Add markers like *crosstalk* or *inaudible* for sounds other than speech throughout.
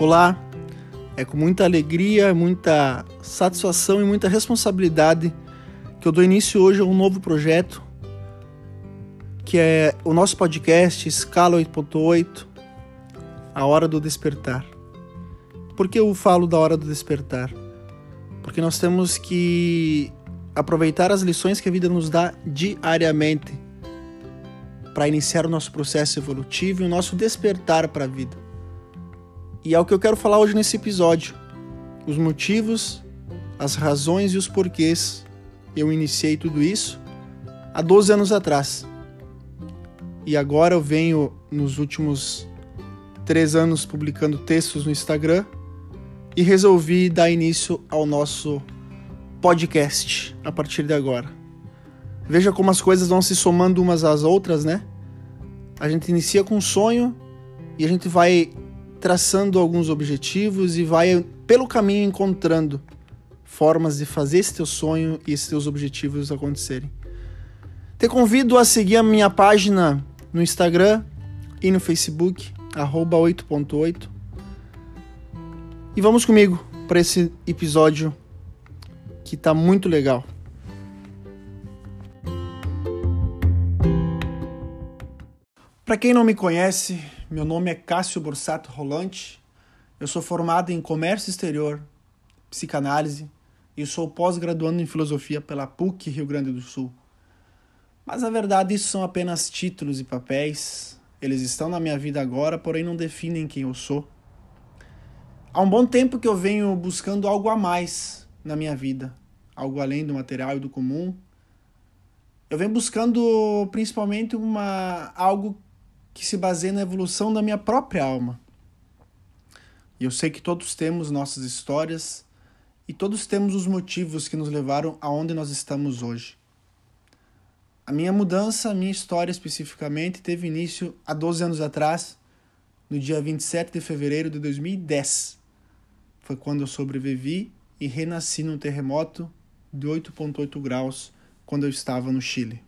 Olá, é com muita alegria, muita satisfação e muita responsabilidade que eu dou início hoje a um novo projeto, que é o nosso podcast Escala 8.8, A Hora do Despertar. Por que eu falo da hora do despertar? Porque nós temos que aproveitar as lições que a vida nos dá diariamente para iniciar o nosso processo evolutivo e o nosso despertar para a vida. E é o que eu quero falar hoje nesse episódio. Os motivos, as razões e os porquês eu iniciei tudo isso há 12 anos atrás. E agora eu venho nos últimos três anos publicando textos no Instagram e resolvi dar início ao nosso podcast a partir de agora. Veja como as coisas vão se somando umas às outras, né? A gente inicia com um sonho e a gente vai traçando alguns objetivos e vai pelo caminho encontrando formas de fazer esse teu sonho e esses teus objetivos acontecerem. Te convido a seguir a minha página no Instagram e no Facebook, 8.8. E vamos comigo para esse episódio que tá muito legal. Para quem não me conhece, meu nome é Cássio Borsato Rolante. Eu sou formado em Comércio Exterior, Psicanálise e sou pós-graduando em Filosofia pela PUC Rio Grande do Sul. Mas a verdade, isso são apenas títulos e papéis. Eles estão na minha vida agora, porém não definem quem eu sou. Há um bom tempo que eu venho buscando algo a mais na minha vida, algo além do material e do comum. Eu venho buscando principalmente uma algo que se baseia na evolução da minha própria alma. E eu sei que todos temos nossas histórias e todos temos os motivos que nos levaram aonde nós estamos hoje. A minha mudança, a minha história especificamente, teve início há 12 anos atrás, no dia 27 de fevereiro de 2010. Foi quando eu sobrevivi e renasci num terremoto de 8,8 graus quando eu estava no Chile.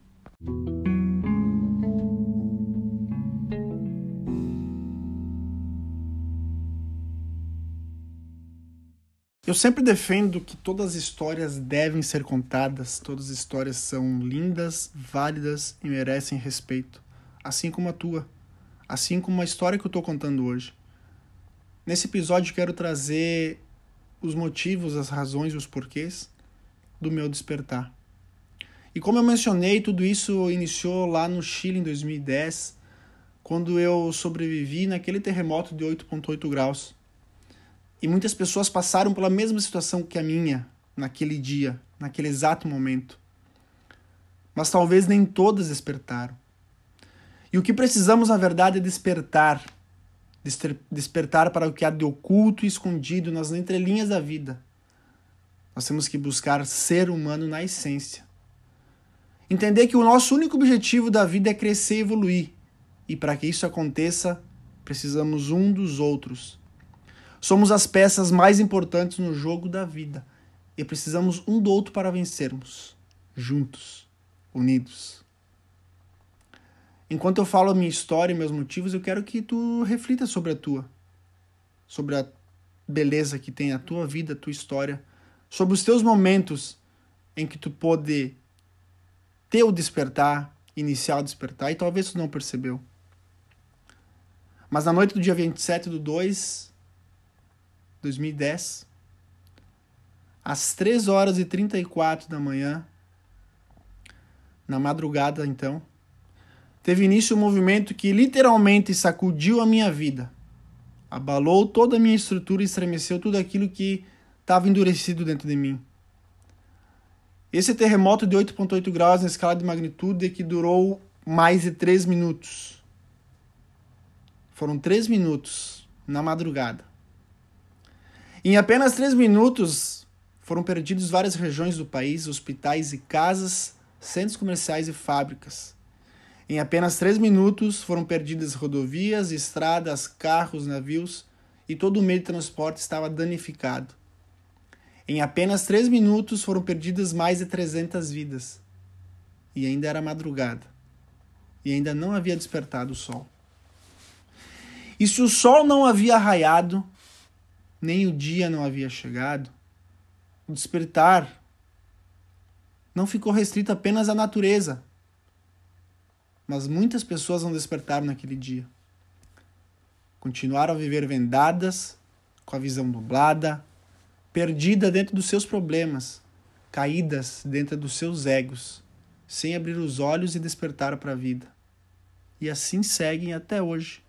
Eu sempre defendo que todas as histórias devem ser contadas, todas as histórias são lindas, válidas e merecem respeito, assim como a tua, assim como a história que eu estou contando hoje. Nesse episódio quero trazer os motivos, as razões e os porquês do meu despertar. E como eu mencionei, tudo isso iniciou lá no Chile em 2010, quando eu sobrevivi naquele terremoto de 8,8 graus. E muitas pessoas passaram pela mesma situação que a minha naquele dia, naquele exato momento. Mas talvez nem todas despertaram. E o que precisamos, na verdade, é despertar despertar para o que há de oculto e escondido nas entrelinhas da vida. Nós temos que buscar ser humano na essência. Entender que o nosso único objetivo da vida é crescer e evoluir. E para que isso aconteça, precisamos um dos outros. Somos as peças mais importantes no jogo da vida. E precisamos um do outro para vencermos, juntos, unidos. Enquanto eu falo a minha história e meus motivos, eu quero que tu reflita sobre a tua, sobre a beleza que tem a tua vida, a tua história, sobre os teus momentos em que tu pode ter o despertar, iniciar o despertar, e talvez tu não percebeu. Mas na noite do dia 27 do 2, 2010, às 3 horas e 34 da manhã, na madrugada então, teve início um movimento que literalmente sacudiu a minha vida, abalou toda a minha estrutura e estremeceu tudo aquilo que estava endurecido dentro de mim. Esse terremoto de 8,8 graus na escala de magnitude que durou mais de 3 minutos. Foram 3 minutos na madrugada. Em apenas 3 minutos foram perdidos várias regiões do país, hospitais e casas, centros comerciais e fábricas. Em apenas três minutos foram perdidas rodovias, estradas, carros, navios e todo o meio de transporte estava danificado. Em apenas três minutos foram perdidas mais de 300 vidas. E ainda era madrugada. E ainda não havia despertado o sol. E se o sol não havia raiado, nem o dia não havia chegado, o despertar não ficou restrito apenas à natureza, mas muitas pessoas não despertaram naquele dia. Continuaram a viver vendadas, com a visão nublada, perdida dentro dos seus problemas, caídas dentro dos seus egos, sem abrir os olhos e despertar para a vida. E assim seguem até hoje.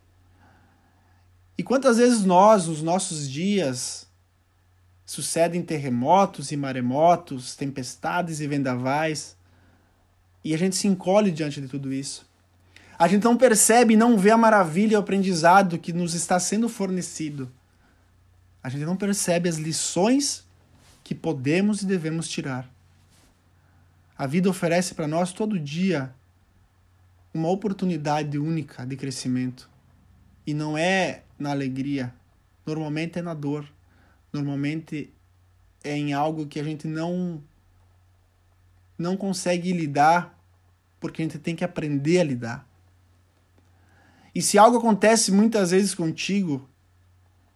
E quantas vezes nós, nos nossos dias, sucedem terremotos e maremotos, tempestades e vendavais, e a gente se encolhe diante de tudo isso. A gente não percebe e não vê a maravilha e o aprendizado que nos está sendo fornecido. A gente não percebe as lições que podemos e devemos tirar. A vida oferece para nós todo dia uma oportunidade única de crescimento. E não é na alegria, normalmente é na dor. Normalmente é em algo que a gente não não consegue lidar porque a gente tem que aprender a lidar. E se algo acontece muitas vezes contigo,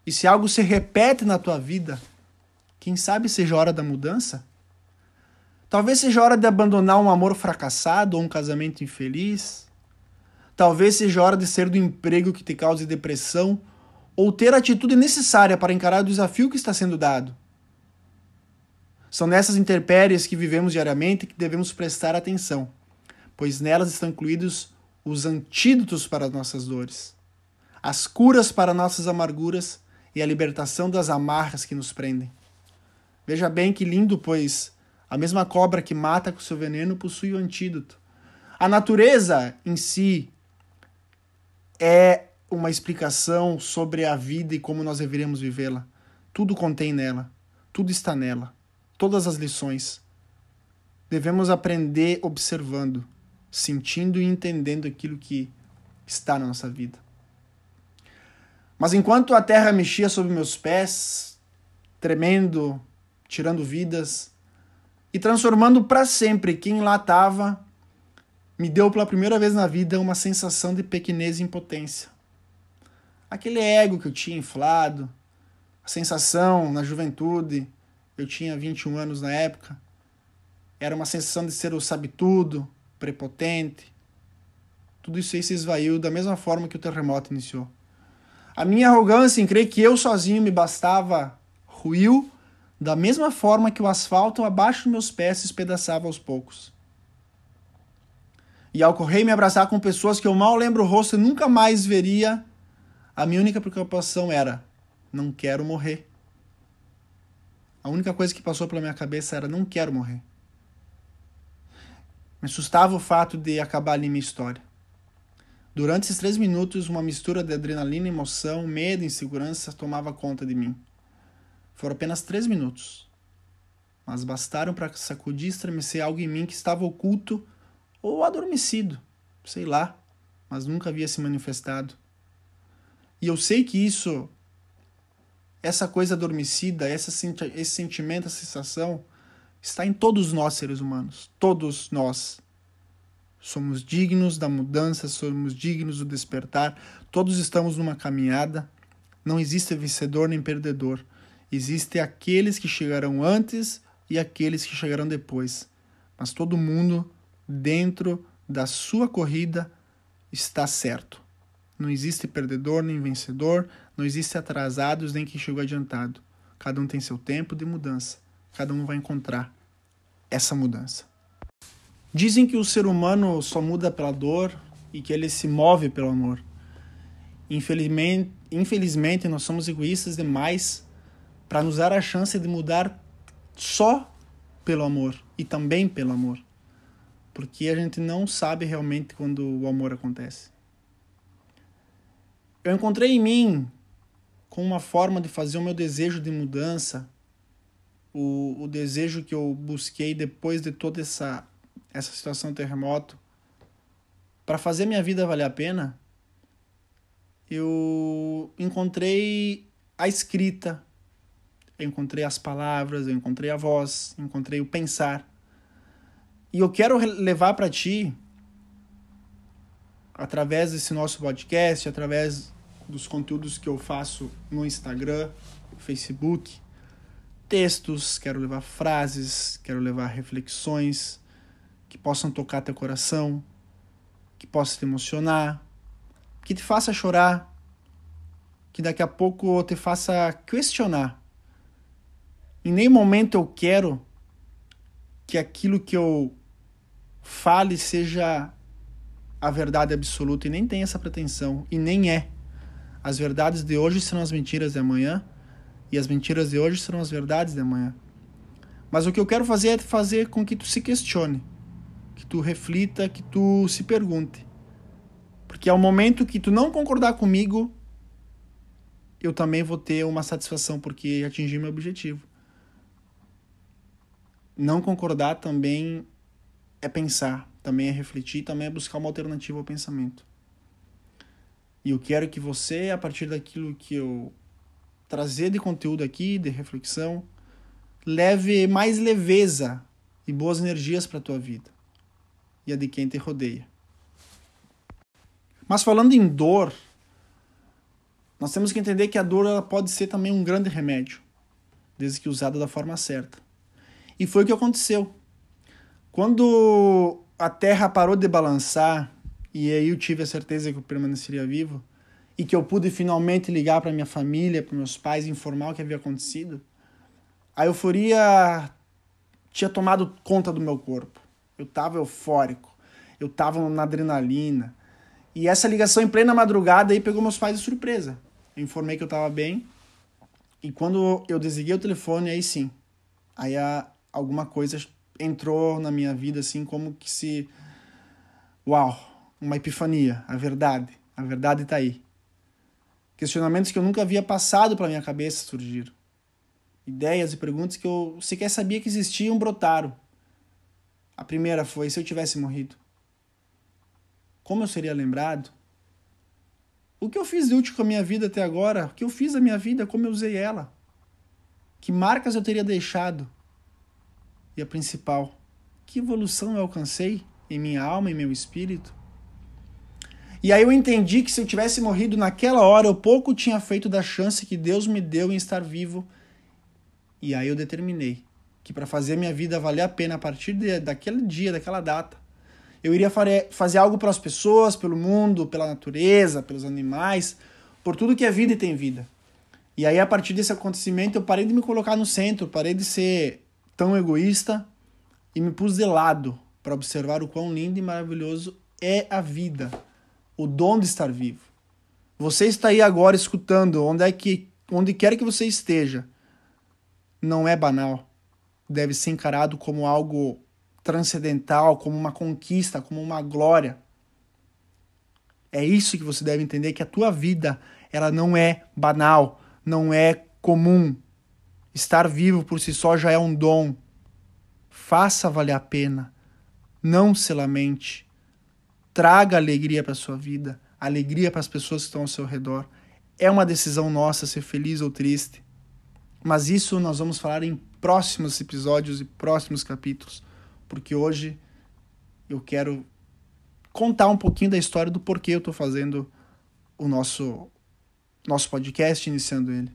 e se algo se repete na tua vida, quem sabe seja hora da mudança? Talvez seja hora de abandonar um amor fracassado ou um casamento infeliz. Talvez seja hora de ser do emprego que te cause depressão ou ter a atitude necessária para encarar o desafio que está sendo dado. São nessas intempéries que vivemos diariamente que devemos prestar atenção, pois nelas estão incluídos os antídotos para as nossas dores, as curas para nossas amarguras e a libertação das amarras que nos prendem. Veja bem que lindo, pois a mesma cobra que mata com seu veneno possui o antídoto. A natureza em si é uma explicação sobre a vida e como nós deveríamos vivê-la. Tudo contém nela, tudo está nela, todas as lições. Devemos aprender observando sentindo e entendendo aquilo que está na nossa vida. Mas enquanto a terra mexia sob meus pés, tremendo, tirando vidas e transformando para sempre quem lá estava, me deu pela primeira vez na vida uma sensação de pequenez e impotência. Aquele ego que eu tinha inflado, a sensação na juventude, eu tinha 21 anos na época, era uma sensação de ser o sabe-tudo, prepotente. Tudo isso aí se esvaiu da mesma forma que o terremoto iniciou. A minha arrogância em crer que eu sozinho me bastava ruiu da mesma forma que o asfalto abaixo dos meus pés se espedaçava aos poucos. E e me abraçar com pessoas que eu mal lembro o rosto e nunca mais veria, a minha única preocupação era: não quero morrer. A única coisa que passou pela minha cabeça era: não quero morrer. Me assustava o fato de acabar ali minha história. Durante esses três minutos, uma mistura de adrenalina, emoção, medo e insegurança tomava conta de mim. Foram apenas três minutos, mas bastaram para sacudir e estremecer algo em mim que estava oculto ou adormecido, sei lá, mas nunca havia se manifestado. E eu sei que isso, essa coisa adormecida, essa, esse sentimento, essa sensação, está em todos nós seres humanos. Todos nós. Somos dignos da mudança, somos dignos do despertar. Todos estamos numa caminhada. Não existe vencedor nem perdedor. Existem aqueles que chegarão antes e aqueles que chegarão depois. Mas todo mundo, dentro da sua corrida, está certo. Não existe perdedor nem vencedor, não existe atrasados nem quem chegou adiantado. Cada um tem seu tempo de mudança cada um vai encontrar essa mudança. Dizem que o ser humano só muda pela dor e que ele se move pelo amor. Infelizmente, infelizmente nós somos egoístas demais para nos dar a chance de mudar só pelo amor e também pelo amor. Porque a gente não sabe realmente quando o amor acontece. Eu encontrei em mim com uma forma de fazer o meu desejo de mudança o, o desejo que eu busquei depois de toda essa, essa situação terremoto, para fazer minha vida valer a pena, eu encontrei a escrita, eu encontrei as palavras, eu encontrei a voz, encontrei o pensar. E eu quero levar para ti, através desse nosso podcast, através dos conteúdos que eu faço no Instagram, Facebook, textos, quero levar frases, quero levar reflexões que possam tocar teu coração, que possam te emocionar, que te faça chorar, que daqui a pouco te faça questionar. Em nenhum momento eu quero que aquilo que eu fale seja a verdade absoluta e nem tem essa pretensão e nem é. As verdades de hoje serão as mentiras de amanhã e as mentiras de hoje serão as verdades de amanhã. Mas o que eu quero fazer é fazer com que tu se questione, que tu reflita, que tu se pergunte. Porque ao momento que tu não concordar comigo, eu também vou ter uma satisfação porque atingi meu objetivo. Não concordar também é pensar, também é refletir, também é buscar uma alternativa ao pensamento. E eu quero que você, a partir daquilo que eu trazer de conteúdo aqui, de reflexão, leve mais leveza e boas energias para a tua vida e a de quem te rodeia. Mas falando em dor, nós temos que entender que a dor ela pode ser também um grande remédio, desde que usada da forma certa. E foi o que aconteceu. Quando a Terra parou de balançar e aí eu tive a certeza que eu permaneceria vivo e que eu pude finalmente ligar para minha família, para meus pais informar o que havia acontecido, a euforia tinha tomado conta do meu corpo. Eu estava eufórico, eu estava na adrenalina. E essa ligação em plena madrugada aí pegou meus pais de surpresa. Eu informei que eu estava bem. E quando eu desliguei o telefone, aí sim. Aí a, alguma coisa entrou na minha vida assim como que se uau, uma epifania, a verdade, a verdade está aí. Questionamentos que eu nunca havia passado pela minha cabeça surgiram. Ideias e perguntas que eu sequer sabia que existiam brotaram. A primeira foi: se eu tivesse morrido, como eu seria lembrado? O que eu fiz de útil com a minha vida até agora? O que eu fiz da minha vida? Como eu usei ela? Que marcas eu teria deixado? E a principal, que evolução eu alcancei em minha alma e meu espírito? E aí eu entendi que se eu tivesse morrido naquela hora, eu pouco tinha feito da chance que Deus me deu em estar vivo. E aí eu determinei que para fazer minha vida valer a pena a partir de, daquele dia, daquela data, eu iria fazer algo pelas pessoas, pelo mundo, pela natureza, pelos animais, por tudo que é vida e tem vida. E aí, a partir desse acontecimento, eu parei de me colocar no centro, parei de ser tão egoísta e me pus de lado para observar o quão lindo e maravilhoso é a vida o dom de estar vivo. Você está aí agora escutando, onde é que onde quer que você esteja, não é banal. Deve ser encarado como algo transcendental, como uma conquista, como uma glória. É isso que você deve entender que a tua vida, ela não é banal, não é comum. Estar vivo por si só já é um dom. Faça valer a pena. Não se lamente traga alegria para sua vida, alegria para as pessoas que estão ao seu redor. É uma decisão nossa ser feliz ou triste. Mas isso nós vamos falar em próximos episódios e próximos capítulos, porque hoje eu quero contar um pouquinho da história do porquê eu estou fazendo o nosso nosso podcast, iniciando ele.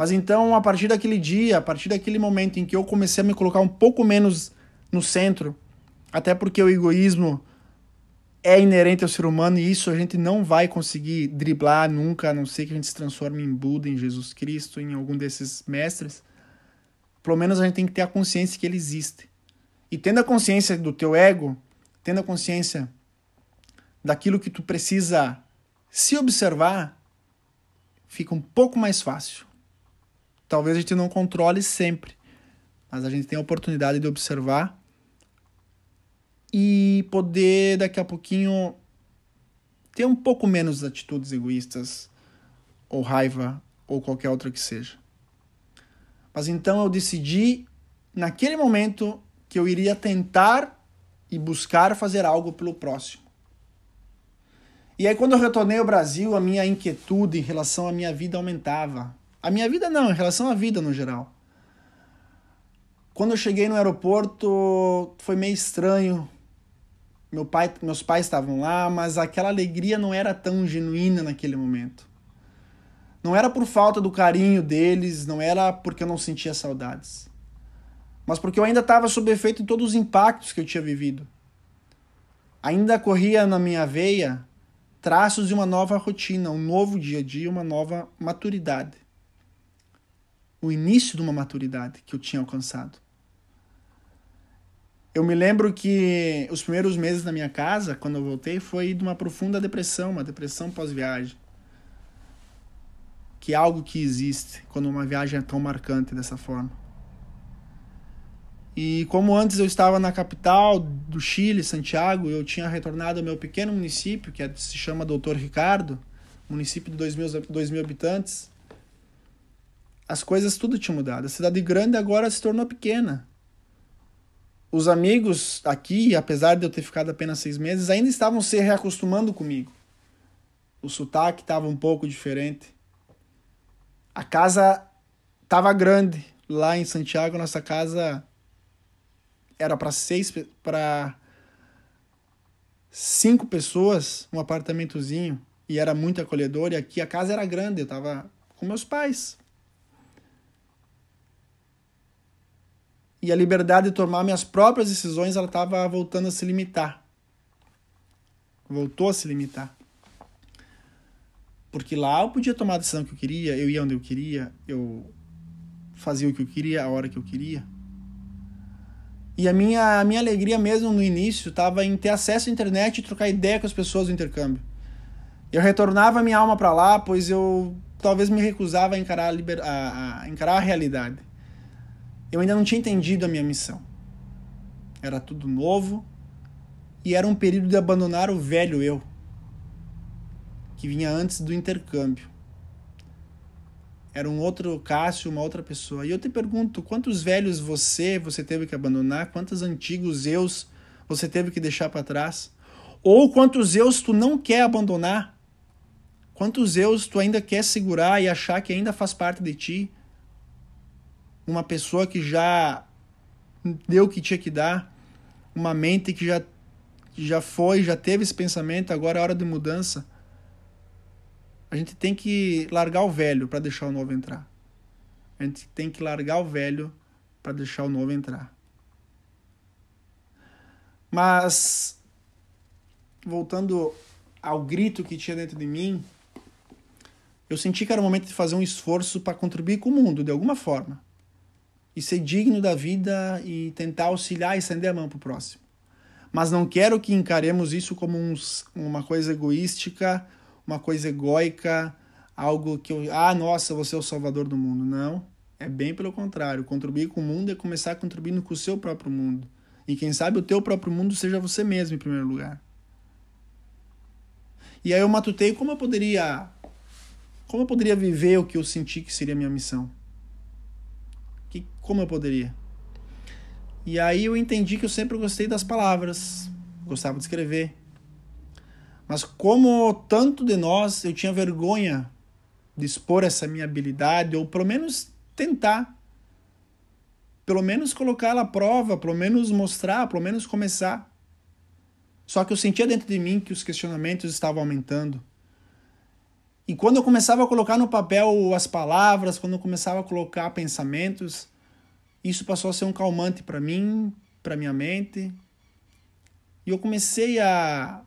Mas então, a partir daquele dia, a partir daquele momento em que eu comecei a me colocar um pouco menos no centro, até porque o egoísmo é inerente ao ser humano e isso a gente não vai conseguir driblar nunca, a não ser que a gente se transforme em Buda, em Jesus Cristo, em algum desses mestres. Pelo menos a gente tem que ter a consciência que ele existe. E tendo a consciência do teu ego, tendo a consciência daquilo que tu precisa se observar, fica um pouco mais fácil. Talvez a gente não controle sempre, mas a gente tem a oportunidade de observar e poder daqui a pouquinho ter um pouco menos atitudes egoístas ou raiva ou qualquer outra que seja. Mas então eu decidi naquele momento que eu iria tentar e buscar fazer algo pelo próximo. E aí quando eu retornei ao Brasil, a minha inquietude em relação à minha vida aumentava. A minha vida não, em relação à vida no geral. Quando eu cheguei no aeroporto, foi meio estranho meu pai, meus pais estavam lá, mas aquela alegria não era tão genuína naquele momento. Não era por falta do carinho deles, não era porque eu não sentia saudades, mas porque eu ainda estava sob efeito de todos os impactos que eu tinha vivido. Ainda corria na minha veia traços de uma nova rotina, um novo dia a dia, uma nova maturidade. O início de uma maturidade que eu tinha alcançado. Eu me lembro que os primeiros meses na minha casa, quando eu voltei, foi de uma profunda depressão, uma depressão pós-viagem. Que é algo que existe quando uma viagem é tão marcante dessa forma. E como antes eu estava na capital do Chile, Santiago, eu tinha retornado ao meu pequeno município, que é, se chama Doutor Ricardo, município de 2 mil, 2 mil habitantes, as coisas tudo tinha mudado. A cidade grande agora se tornou pequena os amigos aqui, apesar de eu ter ficado apenas seis meses, ainda estavam se reacostumando comigo. O sotaque estava um pouco diferente. A casa estava grande. Lá em Santiago, nossa casa era para seis, para cinco pessoas, um apartamentozinho, e era muito acolhedor. E aqui a casa era grande, eu estava com meus pais. E a liberdade de tomar minhas próprias decisões ela estava voltando a se limitar. Voltou a se limitar. Porque lá eu podia tomar a decisão que eu queria, eu ia onde eu queria, eu fazia o que eu queria, a hora que eu queria. E a minha, a minha alegria mesmo no início estava em ter acesso à internet e trocar ideia com as pessoas do intercâmbio. Eu retornava minha alma para lá, pois eu talvez me recusava a encarar a, liber... a, a encarar a realidade eu ainda não tinha entendido a minha missão. Era tudo novo e era um período de abandonar o velho eu, que vinha antes do intercâmbio. Era um outro Cássio, uma outra pessoa. E eu te pergunto, quantos velhos você você teve que abandonar? Quantos antigos eus você teve que deixar para trás? Ou quantos eus tu não quer abandonar? Quantos eus tu ainda quer segurar e achar que ainda faz parte de ti? Uma pessoa que já deu o que tinha que dar, uma mente que já, já foi, já teve esse pensamento, agora é hora de mudança. A gente tem que largar o velho para deixar o novo entrar. A gente tem que largar o velho para deixar o novo entrar. Mas, voltando ao grito que tinha dentro de mim, eu senti que era o momento de fazer um esforço para contribuir com o mundo, de alguma forma e ser digno da vida e tentar auxiliar e estender a mão para o próximo. Mas não quero que encaremos isso como uns, uma coisa egoística, uma coisa egóica, algo que eu, ah, nossa, você é o salvador do mundo. Não, é bem pelo contrário. Contribuir com o mundo é começar contribuindo com o seu próprio mundo. E quem sabe o teu próprio mundo seja você mesmo em primeiro lugar. E aí eu matutei como eu poderia como eu poderia viver o que eu senti que seria a minha missão que, como eu poderia? E aí eu entendi que eu sempre gostei das palavras, gostava de escrever. Mas como tanto de nós, eu tinha vergonha de expor essa minha habilidade, ou pelo menos tentar. Pelo menos colocar ela à prova, pelo menos mostrar, pelo menos começar. Só que eu sentia dentro de mim que os questionamentos estavam aumentando. E quando eu começava a colocar no papel as palavras, quando eu começava a colocar pensamentos, isso passou a ser um calmante para mim, para minha mente. E eu comecei a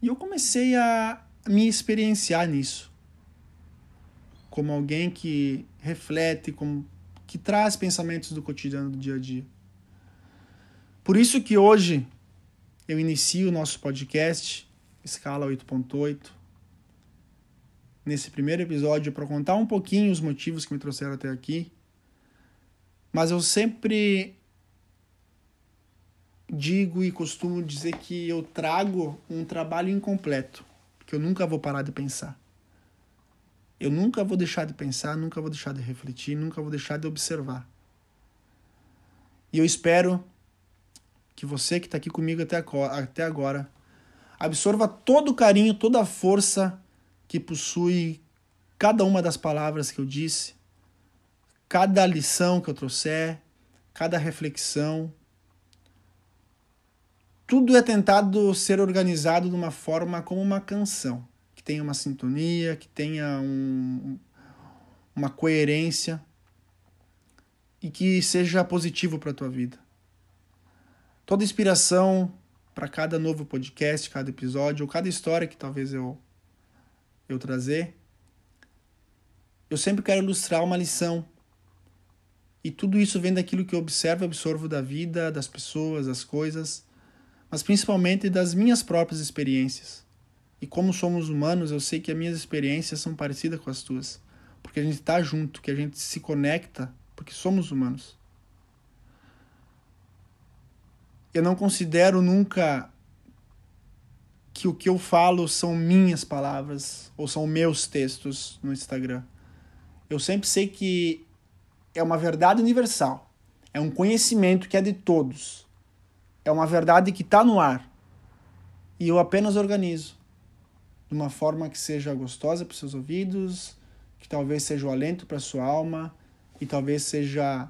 e eu comecei a me experienciar nisso. Como alguém que reflete, como que traz pensamentos do cotidiano do dia a dia. Por isso que hoje eu inicio o nosso podcast Escala 8.8 nesse primeiro episódio para contar um pouquinho os motivos que me trouxeram até aqui. Mas eu sempre digo e costumo dizer que eu trago um trabalho incompleto, que eu nunca vou parar de pensar. Eu nunca vou deixar de pensar, nunca vou deixar de refletir, nunca vou deixar de observar. E eu espero que você que está aqui comigo até agora absorva todo o carinho, toda a força que possui cada uma das palavras que eu disse, cada lição que eu trouxer, cada reflexão. Tudo é tentado ser organizado de uma forma como uma canção, que tenha uma sintonia, que tenha um, uma coerência e que seja positivo para a tua vida. Toda inspiração para cada novo podcast, cada episódio, ou cada história que talvez eu, eu trazer, eu sempre quero ilustrar uma lição. E tudo isso vem daquilo que eu observo e absorvo da vida, das pessoas, das coisas, mas principalmente das minhas próprias experiências. E como somos humanos, eu sei que as minhas experiências são parecidas com as tuas, porque a gente está junto, que a gente se conecta, porque somos humanos. Eu não considero nunca que o que eu falo são minhas palavras ou são meus textos no Instagram. Eu sempre sei que é uma verdade universal, é um conhecimento que é de todos, é uma verdade que está no ar e eu apenas organizo de uma forma que seja gostosa para seus ouvidos, que talvez seja o alento para sua alma e talvez seja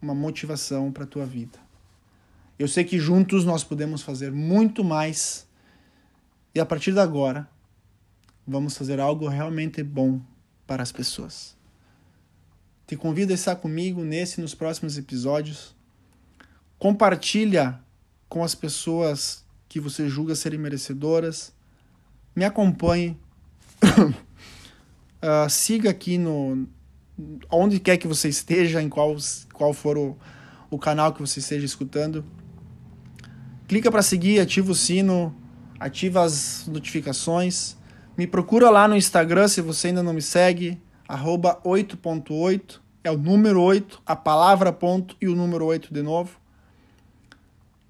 uma motivação para a tua vida. Eu sei que juntos nós podemos fazer muito mais e a partir de agora vamos fazer algo realmente bom para as pessoas. Te convido a estar comigo nesse e nos próximos episódios. Compartilha com as pessoas que você julga serem merecedoras me acompanhe, uh, *coughs* siga aqui no onde quer que você esteja, em qual, qual for o, o canal que você esteja escutando. Clica para seguir, ativa o sino, ativa as notificações. Me procura lá no Instagram se você ainda não me segue, arroba 8.8, é o número 8, a palavra ponto e o número 8 de novo.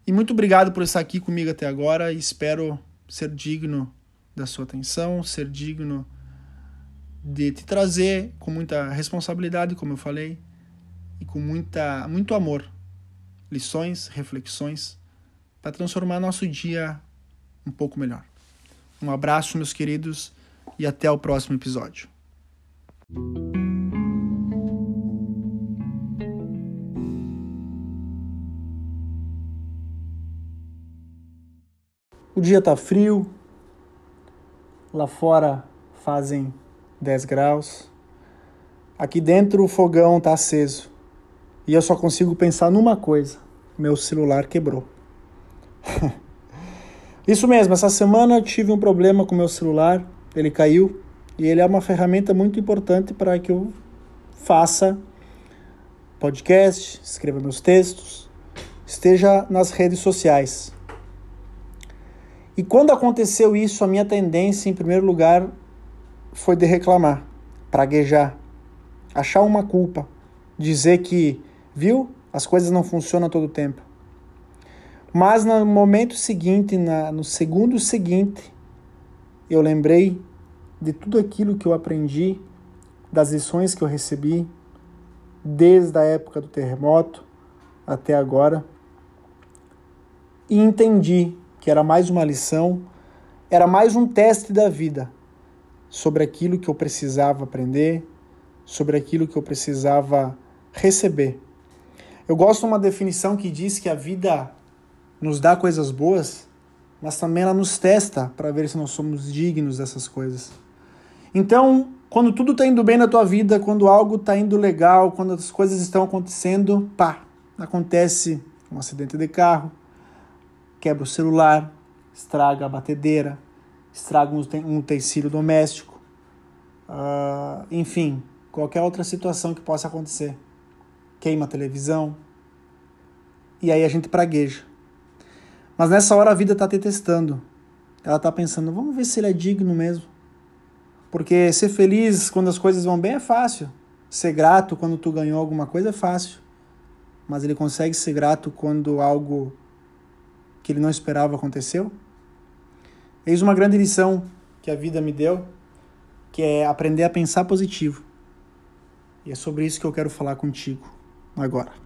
E muito obrigado por estar aqui comigo até agora e espero ser digno da sua atenção, ser digno de te trazer com muita responsabilidade, como eu falei, e com muita, muito amor, lições, reflexões, para transformar nosso dia um pouco melhor. Um abraço, meus queridos, e até o próximo episódio. O dia tá frio, Lá fora fazem 10 graus. Aqui dentro o fogão está aceso. E eu só consigo pensar numa coisa: meu celular quebrou. *laughs* Isso mesmo, essa semana eu tive um problema com meu celular, ele caiu e ele é uma ferramenta muito importante para que eu faça podcast, escreva meus textos, esteja nas redes sociais. E quando aconteceu isso, a minha tendência, em primeiro lugar, foi de reclamar, praguejar, achar uma culpa, dizer que, viu, as coisas não funcionam todo o tempo. Mas no momento seguinte, na, no segundo seguinte, eu lembrei de tudo aquilo que eu aprendi, das lições que eu recebi, desde a época do terremoto até agora, e entendi que era mais uma lição, era mais um teste da vida sobre aquilo que eu precisava aprender, sobre aquilo que eu precisava receber. Eu gosto de uma definição que diz que a vida nos dá coisas boas, mas também ela nos testa para ver se nós somos dignos dessas coisas. Então, quando tudo está indo bem na tua vida, quando algo está indo legal, quando as coisas estão acontecendo, pá, acontece um acidente de carro, quebra o celular, estraga a batedeira, estraga um utensílio doméstico, uh, enfim, qualquer outra situação que possa acontecer. Queima a televisão. E aí a gente pragueja. Mas nessa hora a vida está te testando. Ela está pensando, vamos ver se ele é digno mesmo. Porque ser feliz quando as coisas vão bem é fácil. Ser grato quando tu ganhou alguma coisa é fácil. Mas ele consegue ser grato quando algo que ele não esperava aconteceu? Eis uma grande lição que a vida me deu, que é aprender a pensar positivo. E é sobre isso que eu quero falar contigo agora.